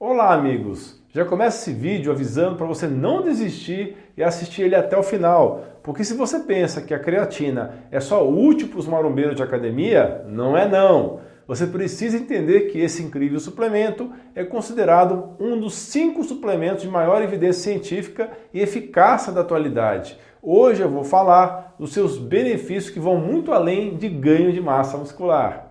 Olá, amigos! Já começa esse vídeo avisando para você não desistir e assistir ele até o final, porque se você pensa que a creatina é só útil para os marombeiros de academia, não é não. Você precisa entender que esse incrível suplemento é considerado um dos cinco suplementos de maior evidência científica e eficácia da atualidade. Hoje eu vou falar dos seus benefícios que vão muito além de ganho de massa muscular.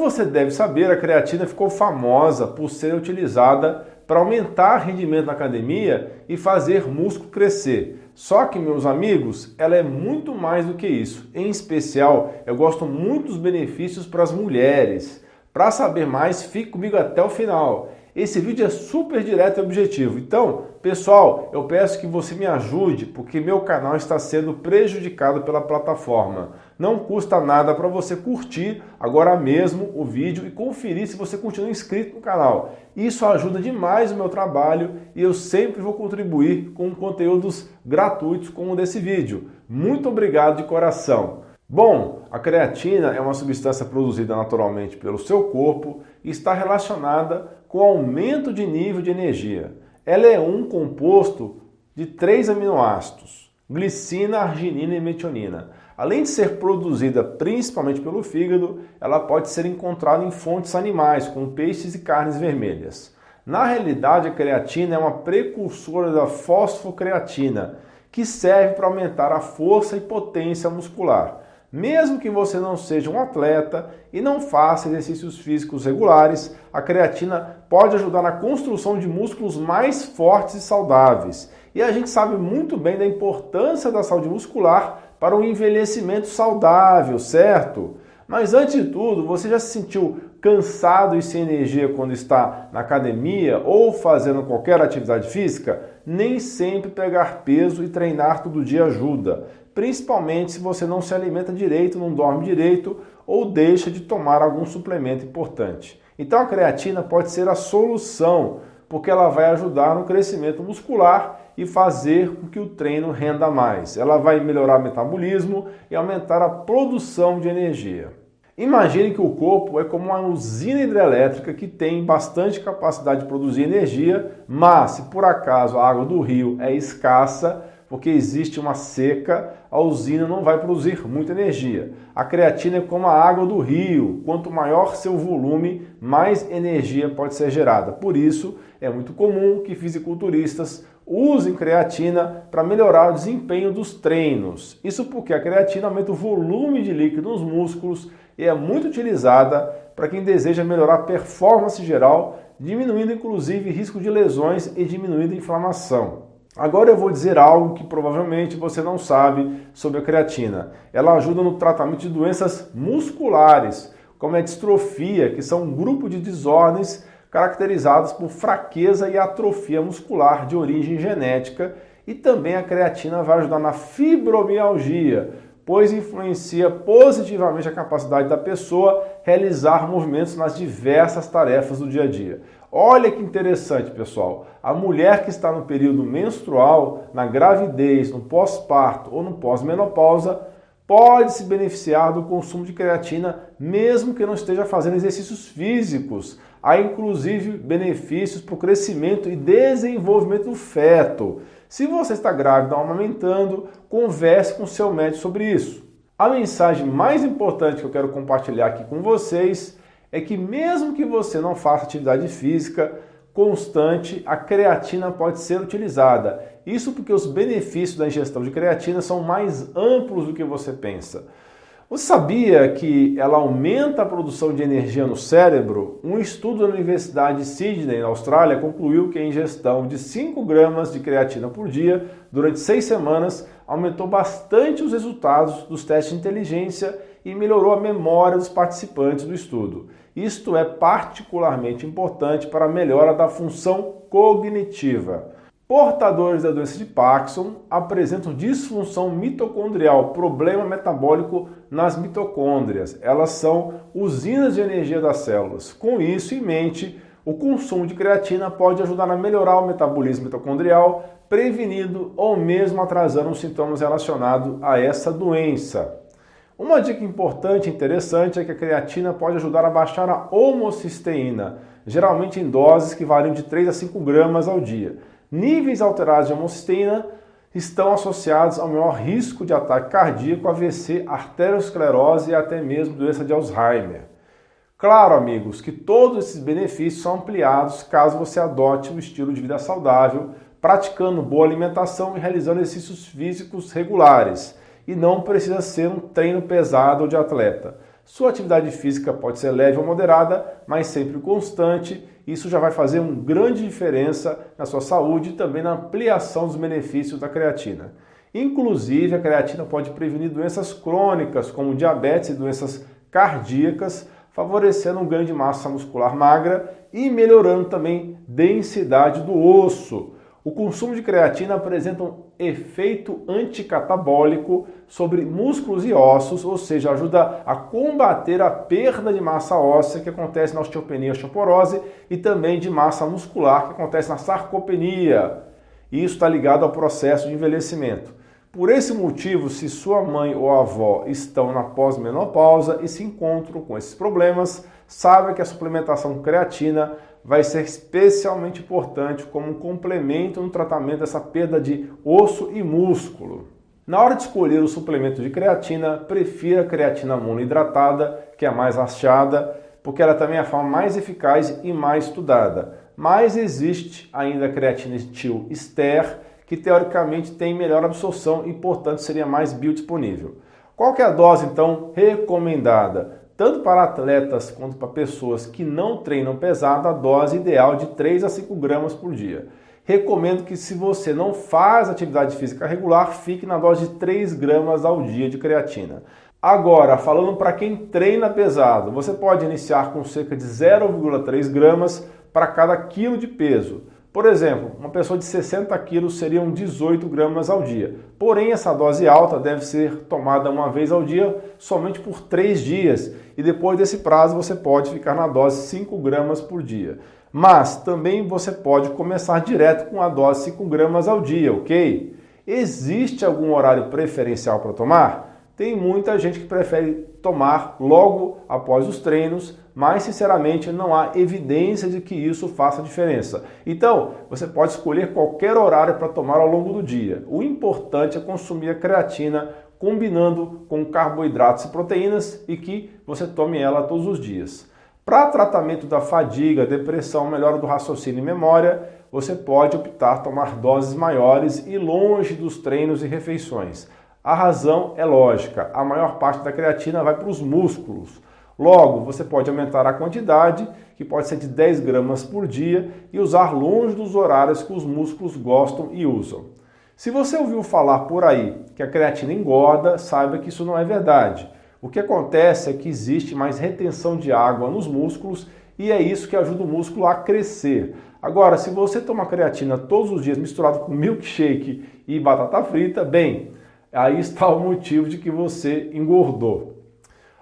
Você deve saber, a creatina ficou famosa por ser utilizada para aumentar rendimento na academia e fazer músculo crescer. Só que, meus amigos, ela é muito mais do que isso. Em especial, eu gosto muito dos benefícios para as mulheres. Para saber mais, fique comigo até o final. Esse vídeo é super direto e objetivo. Então, pessoal, eu peço que você me ajude porque meu canal está sendo prejudicado pela plataforma. Não custa nada para você curtir agora mesmo o vídeo e conferir se você continua inscrito no canal. Isso ajuda demais o meu trabalho e eu sempre vou contribuir com conteúdos gratuitos como o desse vídeo. Muito obrigado de coração. Bom, a creatina é uma substância produzida naturalmente pelo seu corpo e está relacionada com aumento de nível de energia. Ela é um composto de três aminoácidos: glicina, arginina e metionina. Além de ser produzida principalmente pelo fígado, ela pode ser encontrada em fontes animais, como peixes e carnes vermelhas. Na realidade, a creatina é uma precursora da fosfocreatina, que serve para aumentar a força e potência muscular. Mesmo que você não seja um atleta e não faça exercícios físicos regulares, a creatina pode ajudar na construção de músculos mais fortes e saudáveis. E a gente sabe muito bem da importância da saúde muscular para o envelhecimento saudável, certo? Mas antes de tudo, você já se sentiu cansado e sem energia quando está na academia ou fazendo qualquer atividade física? Nem sempre pegar peso e treinar todo dia ajuda principalmente se você não se alimenta direito, não dorme direito ou deixa de tomar algum suplemento importante. Então a creatina pode ser a solução, porque ela vai ajudar no crescimento muscular e fazer com que o treino renda mais. Ela vai melhorar o metabolismo e aumentar a produção de energia. Imagine que o corpo é como uma usina hidrelétrica que tem bastante capacidade de produzir energia, mas se por acaso a água do rio é escassa, porque existe uma seca, a usina não vai produzir muita energia. A creatina é como a água do rio, quanto maior seu volume, mais energia pode ser gerada. Por isso, é muito comum que fisiculturistas usem creatina para melhorar o desempenho dos treinos. Isso porque a creatina aumenta o volume de líquido nos músculos e é muito utilizada para quem deseja melhorar a performance geral, diminuindo inclusive risco de lesões e diminuindo a inflamação. Agora eu vou dizer algo que provavelmente você não sabe sobre a creatina. Ela ajuda no tratamento de doenças musculares, como a distrofia, que são um grupo de desordens caracterizadas por fraqueza e atrofia muscular de origem genética, e também a creatina vai ajudar na fibromialgia, pois influencia positivamente a capacidade da pessoa realizar movimentos nas diversas tarefas do dia a dia. Olha que interessante, pessoal. A mulher que está no período menstrual, na gravidez, no pós-parto ou no pós-menopausa, pode se beneficiar do consumo de creatina mesmo que não esteja fazendo exercícios físicos. Há inclusive benefícios para o crescimento e desenvolvimento do feto. Se você está grávida ou amamentando, converse com seu médico sobre isso. A mensagem mais importante que eu quero compartilhar aqui com vocês é que mesmo que você não faça atividade física constante, a creatina pode ser utilizada. Isso porque os benefícios da ingestão de creatina são mais amplos do que você pensa. Você sabia que ela aumenta a produção de energia no cérebro? Um estudo da Universidade de Sydney, na Austrália, concluiu que a ingestão de 5 gramas de creatina por dia durante 6 semanas aumentou bastante os resultados dos testes de inteligência e melhorou a memória dos participantes do estudo. Isto é particularmente importante para a melhora da função cognitiva. Portadores da doença de Parkinson apresentam disfunção mitocondrial, problema metabólico nas mitocôndrias. Elas são usinas de energia das células. Com isso em mente, O consumo de creatina pode ajudar a melhorar o metabolismo mitocondrial, prevenindo ou mesmo atrasando os sintomas relacionados a essa doença. Uma dica importante e interessante é que a creatina pode ajudar a baixar a homocisteína, geralmente em doses que variam de 3 a 5 gramas ao dia. Níveis alterados de homocisteína estão associados ao maior risco de ataque cardíaco, AVC, arteriosclerose e até mesmo doença de Alzheimer. Claro, amigos, que todos esses benefícios são ampliados caso você adote um estilo de vida saudável, praticando boa alimentação e realizando exercícios físicos regulares. E não precisa ser um treino pesado ou de atleta. Sua atividade física pode ser leve ou moderada, mas sempre constante isso já vai fazer uma grande diferença na sua saúde e também na ampliação dos benefícios da creatina. Inclusive, a creatina pode prevenir doenças crônicas, como diabetes e doenças cardíacas, favorecendo um ganho de massa muscular magra e melhorando também densidade do osso. O consumo de creatina apresenta um efeito anticatabólico sobre músculos e ossos, ou seja, ajuda a combater a perda de massa óssea que acontece na osteopenia e osteoporose e também de massa muscular que acontece na sarcopenia. Isso está ligado ao processo de envelhecimento. Por esse motivo, se sua mãe ou avó estão na pós-menopausa e se encontram com esses problemas, saiba que a suplementação creatina vai ser especialmente importante como um complemento no tratamento dessa perda de osso e músculo. Na hora de escolher o suplemento de creatina, prefira a creatina monohidratada, que é mais achada, porque ela também é a forma mais eficaz e mais estudada. Mas existe ainda a creatina etil ester, que teoricamente tem melhor absorção e, portanto, seria mais biodisponível. Qual é a dose, então, recomendada? Tanto para atletas quanto para pessoas que não treinam pesado, a dose ideal de 3 a 5 gramas por dia. Recomendo que se você não faz atividade física regular, fique na dose de 3 gramas ao dia de creatina. Agora, falando para quem treina pesado, você pode iniciar com cerca de 0,3 gramas para cada quilo de peso. Por exemplo, uma pessoa de 60 quilos seriam 18 gramas ao dia. Porém, essa dose alta deve ser tomada uma vez ao dia, somente por 3 dias. E depois desse prazo, você pode ficar na dose 5 gramas por dia. Mas também você pode começar direto com a dose 5 gramas ao dia, ok? Existe algum horário preferencial para tomar? Tem muita gente que prefere tomar logo após os treinos, mas sinceramente não há evidência de que isso faça diferença. Então, você pode escolher qualquer horário para tomar ao longo do dia. O importante é consumir a creatina combinando com carboidratos e proteínas e que você tome ela todos os dias. Para tratamento da fadiga, depressão, melhora do raciocínio e memória, você pode optar tomar doses maiores e longe dos treinos e refeições. A razão é lógica, a maior parte da creatina vai para os músculos. Logo, você pode aumentar a quantidade, que pode ser de 10 gramas por dia, e usar longe dos horários que os músculos gostam e usam. Se você ouviu falar por aí que a creatina engorda, saiba que isso não é verdade. O que acontece é que existe mais retenção de água nos músculos e é isso que ajuda o músculo a crescer. Agora, se você toma creatina todos os dias misturado com milkshake e batata frita, bem, Aí está o motivo de que você engordou.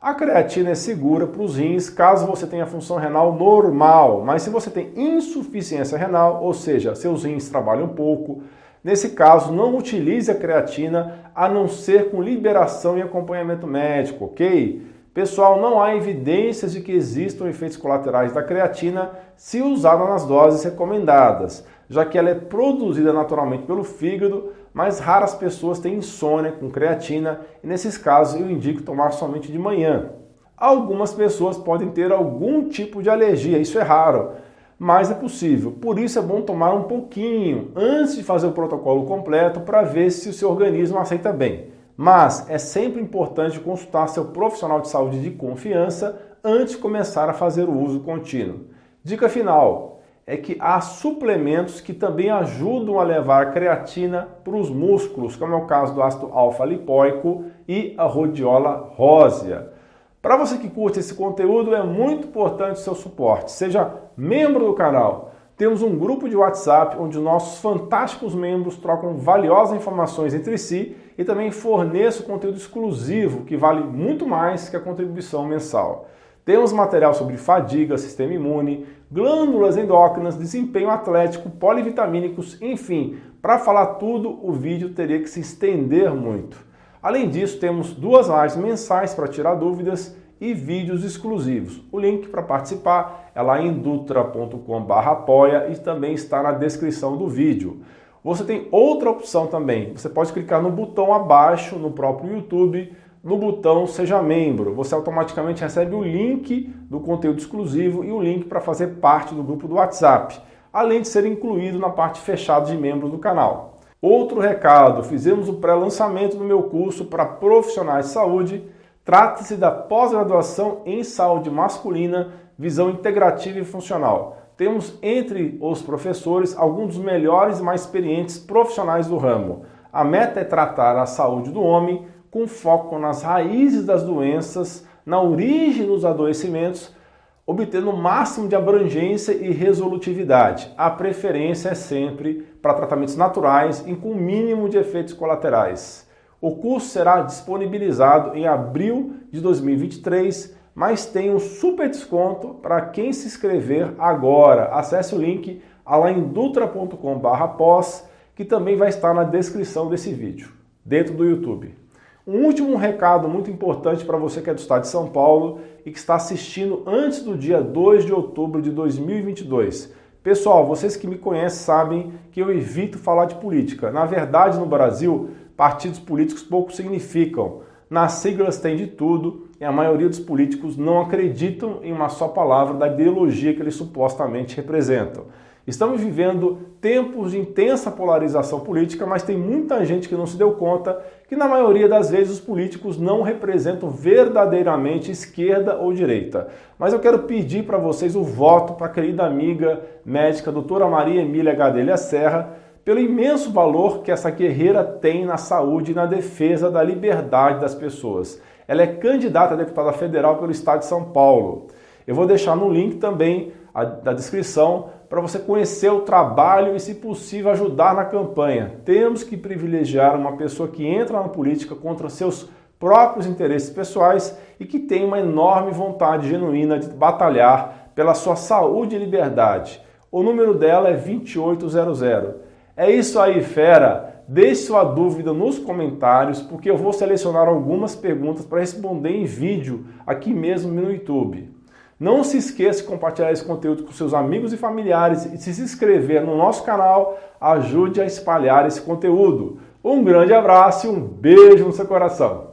A creatina é segura para os rins caso você tenha função renal normal, mas se você tem insuficiência renal, ou seja, seus rins trabalham pouco, nesse caso não utilize a creatina a não ser com liberação e acompanhamento médico, ok? Pessoal, não há evidências de que existam efeitos colaterais da creatina se usada nas doses recomendadas, já que ela é produzida naturalmente pelo fígado mas raras pessoas têm insônia com creatina e nesses casos eu indico tomar somente de manhã. Algumas pessoas podem ter algum tipo de alergia, isso é raro, mas é possível. Por isso é bom tomar um pouquinho antes de fazer o protocolo completo para ver se o seu organismo aceita bem. Mas é sempre importante consultar seu profissional de saúde de confiança antes de começar a fazer o uso contínuo. Dica final: é que há suplementos que também ajudam a levar creatina para os músculos, como é o caso do ácido alfa-lipoico e a rhodiola rósea. Para você que curte esse conteúdo, é muito importante o seu suporte. Seja membro do canal. Temos um grupo de WhatsApp onde nossos fantásticos membros trocam valiosas informações entre si e também forneço conteúdo exclusivo que vale muito mais que a contribuição mensal. Temos material sobre fadiga, sistema imune, glândulas endócrinas, desempenho atlético, polivitamínicos, enfim, para falar tudo, o vídeo teria que se estender muito. Além disso, temos duas lives mensais para tirar dúvidas e vídeos exclusivos. O link para participar é lá em dutra.com/apoia e também está na descrição do vídeo. Você tem outra opção também. Você pode clicar no botão abaixo no próprio YouTube no botão Seja Membro. Você automaticamente recebe o link do conteúdo exclusivo e o link para fazer parte do grupo do WhatsApp, além de ser incluído na parte fechada de membros do canal. Outro recado: fizemos o pré-lançamento do meu curso para profissionais de saúde. Trata-se da pós-graduação em saúde masculina, visão integrativa e funcional. Temos entre os professores alguns dos melhores e mais experientes profissionais do ramo. A meta é tratar a saúde do homem com foco nas raízes das doenças, na origem dos adoecimentos, obtendo o máximo de abrangência e resolutividade. A preferência é sempre para tratamentos naturais e com o mínimo de efeitos colaterais. O curso será disponibilizado em abril de 2023, mas tem um super desconto para quem se inscrever agora. Acesse o link alaindutra.com/pós, que também vai estar na descrição desse vídeo, dentro do YouTube. Um último recado muito importante para você que é do estado de São Paulo e que está assistindo antes do dia 2 de outubro de 2022. Pessoal, vocês que me conhecem sabem que eu evito falar de política. Na verdade, no Brasil, partidos políticos pouco significam. Nas siglas tem de tudo e a maioria dos políticos não acreditam em uma só palavra da ideologia que eles supostamente representam. Estamos vivendo tempos de intensa polarização política, mas tem muita gente que não se deu conta que, na maioria das vezes, os políticos não representam verdadeiramente esquerda ou direita. Mas eu quero pedir para vocês o voto para a querida amiga médica doutora Maria Emília Gadelha Serra, pelo imenso valor que essa guerreira tem na saúde e na defesa da liberdade das pessoas. Ela é candidata a deputada federal pelo estado de São Paulo. Eu vou deixar no link também a, da descrição para você conhecer o trabalho e, se possível, ajudar na campanha. Temos que privilegiar uma pessoa que entra na política contra seus próprios interesses pessoais e que tem uma enorme vontade genuína de batalhar pela sua saúde e liberdade. O número dela é 2800. É isso aí, fera! Deixe sua dúvida nos comentários, porque eu vou selecionar algumas perguntas para responder em vídeo aqui mesmo no YouTube. Não se esqueça de compartilhar esse conteúdo com seus amigos e familiares e se inscrever no nosso canal ajude a espalhar esse conteúdo. Um grande abraço e um beijo no seu coração.